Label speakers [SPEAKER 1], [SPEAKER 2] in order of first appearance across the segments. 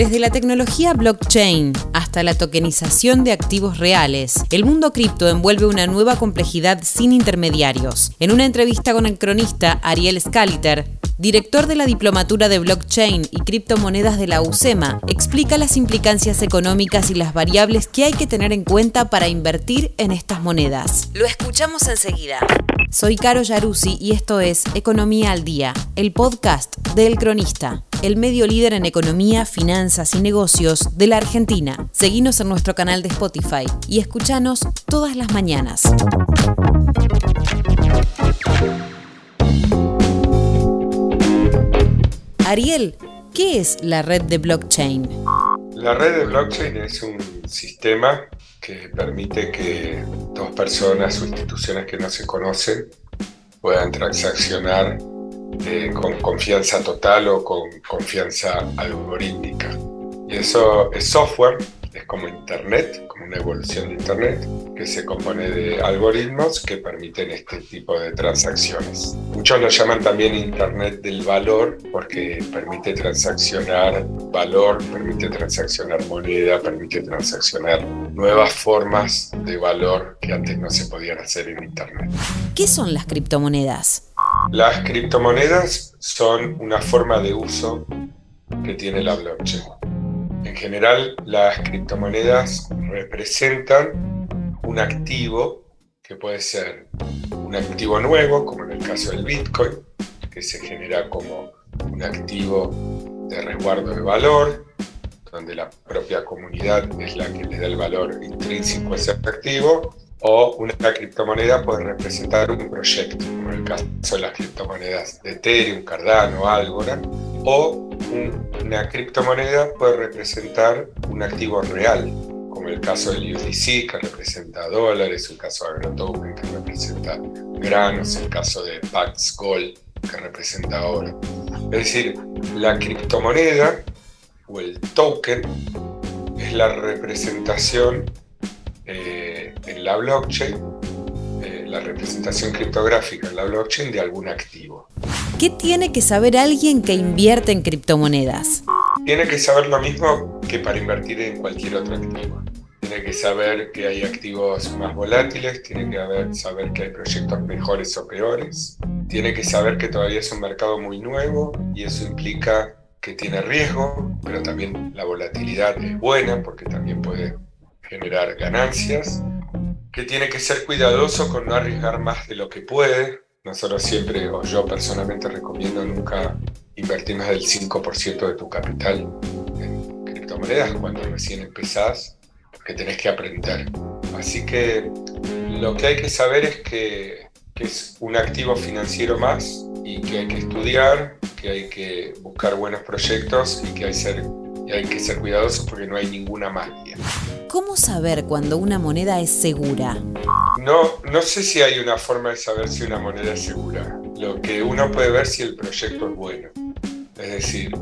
[SPEAKER 1] Desde la tecnología blockchain hasta la tokenización de activos reales, el mundo cripto envuelve una nueva complejidad sin intermediarios. En una entrevista con el cronista Ariel Scaliter, director de la Diplomatura de Blockchain y Criptomonedas de la UCEMA, explica las implicancias económicas y las variables que hay que tener en cuenta para invertir en estas monedas. Lo escuchamos enseguida. Soy Caro Yaruzzi y esto es Economía al Día, el podcast de El Cronista, el medio líder en economía, finanzas y negocios de la Argentina. Seguinos en nuestro canal de Spotify y escuchanos todas las mañanas. Ariel, ¿qué es la red de blockchain?
[SPEAKER 2] La red de blockchain es un sistema que permite que dos personas o instituciones que no se conocen puedan transaccionar eh, con confianza total o con confianza algorítmica. Y eso es software, como Internet, como una evolución de Internet, que se compone de algoritmos que permiten este tipo de transacciones. Muchos lo llaman también Internet del valor porque permite transaccionar valor, permite transaccionar moneda, permite transaccionar nuevas formas de valor que antes no se podían hacer en Internet.
[SPEAKER 1] ¿Qué son las criptomonedas?
[SPEAKER 2] Las criptomonedas son una forma de uso que tiene la blockchain. En general, las criptomonedas representan un activo que puede ser un activo nuevo, como en el caso del Bitcoin, que se genera como un activo de resguardo de valor, donde la propia comunidad es la que le da el valor intrínseco a ese activo, o una criptomoneda puede representar un proyecto, como en el caso de las criptomonedas de Ethereum, Cardano, Algorand, o una criptomoneda puede representar un activo real, como el caso del USDC, que representa dólares, el caso de AgroToken, que representa granos, el caso de Pax Gold, que representa oro. Es decir, la criptomoneda o el token es la representación eh, en la blockchain, la representación criptográfica en la blockchain de algún activo.
[SPEAKER 1] ¿Qué tiene que saber alguien que invierte en criptomonedas?
[SPEAKER 2] Tiene que saber lo mismo que para invertir en cualquier otro activo. Tiene que saber que hay activos más volátiles, tiene que saber que hay proyectos mejores o peores, tiene que saber que todavía es un mercado muy nuevo y eso implica que tiene riesgo, pero también la volatilidad es buena porque también puede generar ganancias, que tiene que ser cuidadoso con no arriesgar más de lo que puede. Nosotros siempre, o yo personalmente recomiendo nunca invertir más del 5% de tu capital en criptomonedas cuando recién empezás, porque tenés que aprender. Así que lo que hay que saber es que, es un activo financiero más y que hay que estudiar, que hay que buscar buenos proyectos y que hay que ser cuidadosos porque no hay ninguna magia.
[SPEAKER 1] ¿Cómo saber cuando una moneda es segura?
[SPEAKER 2] No, no sé si hay una forma de saber si una moneda es segura. Lo que uno puede ver si el proyecto es bueno. Es decir,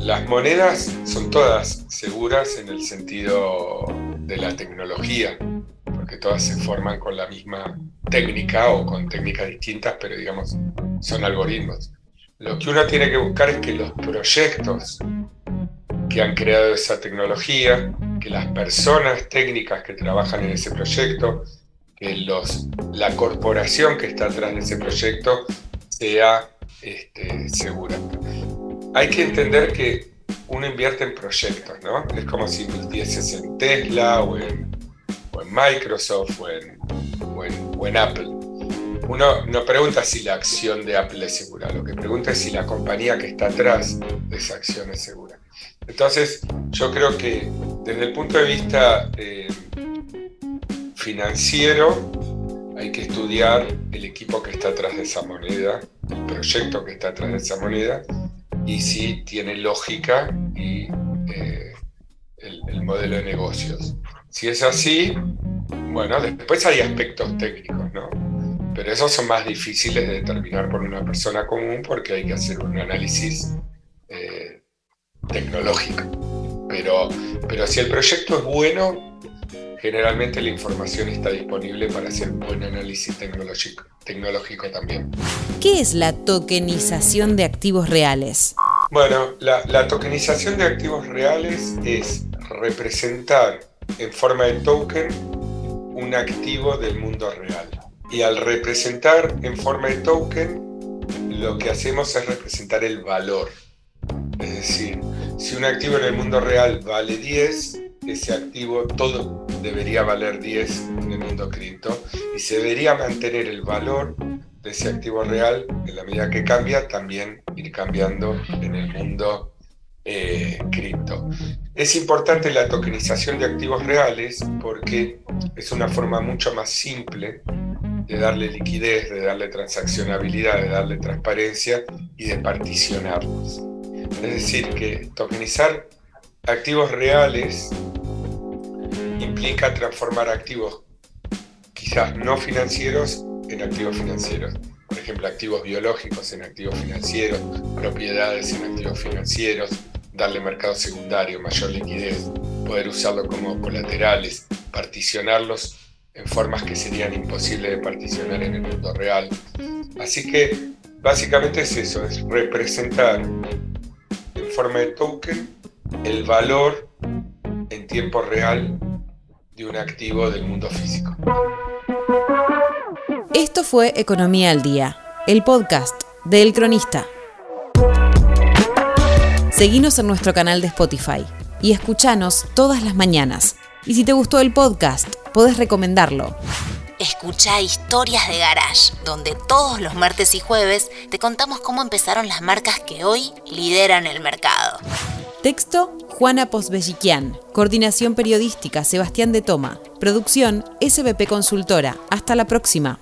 [SPEAKER 2] las monedas son todas seguras en el sentido de la tecnología, porque todas se forman con la misma técnica o con técnicas distintas, pero digamos, son algoritmos. Lo que uno tiene que buscar es que los proyectos que han creado esa tecnología que las personas técnicas que trabajan en ese proyecto, que los, la corporación que está atrás de ese proyecto sea este, segura. Hay que entender que uno invierte en proyectos, ¿no? Es como si invirtieses en Tesla o en, Microsoft o en, o en Apple. Uno no pregunta si la acción de Apple es segura, lo que pregunta es si la compañía que está atrás de esa acción es segura. Entonces, yo creo que desde el punto de vista eh, financiero, hay que estudiar el equipo que está atrás de esa moneda, el proyecto que está atrás de esa moneda, y si tiene lógica y eh, el, el, modelo de negocios. Si es así, bueno, después hay aspectos técnicos, ¿no? Pero esos son más difíciles de determinar por una persona común porque hay que hacer un análisis tecnológica. Pero, pero si el proyecto es bueno, generalmente la información está disponible para hacer un buen análisis tecnológico, tecnológico también.
[SPEAKER 1] ¿Qué es la tokenización de activos reales?
[SPEAKER 2] Bueno, la, la tokenización de activos reales es representar en forma de token un activo del mundo real. Y al representar en forma de token, lo que hacemos es representar el valor. Es decir, si un activo en el mundo real vale 10, ese activo todo debería valer 10 en el mundo cripto y se debería mantener el valor de ese activo real en la medida que cambia, también ir cambiando en el mundo eh, cripto. Es importante la tokenización de activos reales porque es una forma mucho más simple de darle liquidez, de darle transaccionabilidad, de darle transparencia y de particionarlos. Es decir, que tokenizar activos reales implica transformar activos quizás no financieros en activos financieros. Por ejemplo, activos biológicos en activos financieros, propiedades en activos financieros, darle mercado secundario, mayor liquidez, poder usarlo como colaterales, particionarlos en formas que serían imposibles de particionar en el mundo real. Así que básicamente es eso, es representar en forma de token el valor en tiempo real de un activo del mundo físico.
[SPEAKER 1] Esto fue Economía al Día, el podcast de El Cronista. Seguinos en nuestro canal de Spotify y escuchanos todas las mañanas. Y si te gustó el podcast, podés recomendarlo.
[SPEAKER 3] Escucha Historias de Garage, donde todos los martes y jueves te contamos cómo empezaron las marcas que hoy lideran el mercado.
[SPEAKER 1] Texto, Juana Posbelliquian. Coordinación periodística, Sebastián de Toma. Producción, SBP Consultora. Hasta la próxima.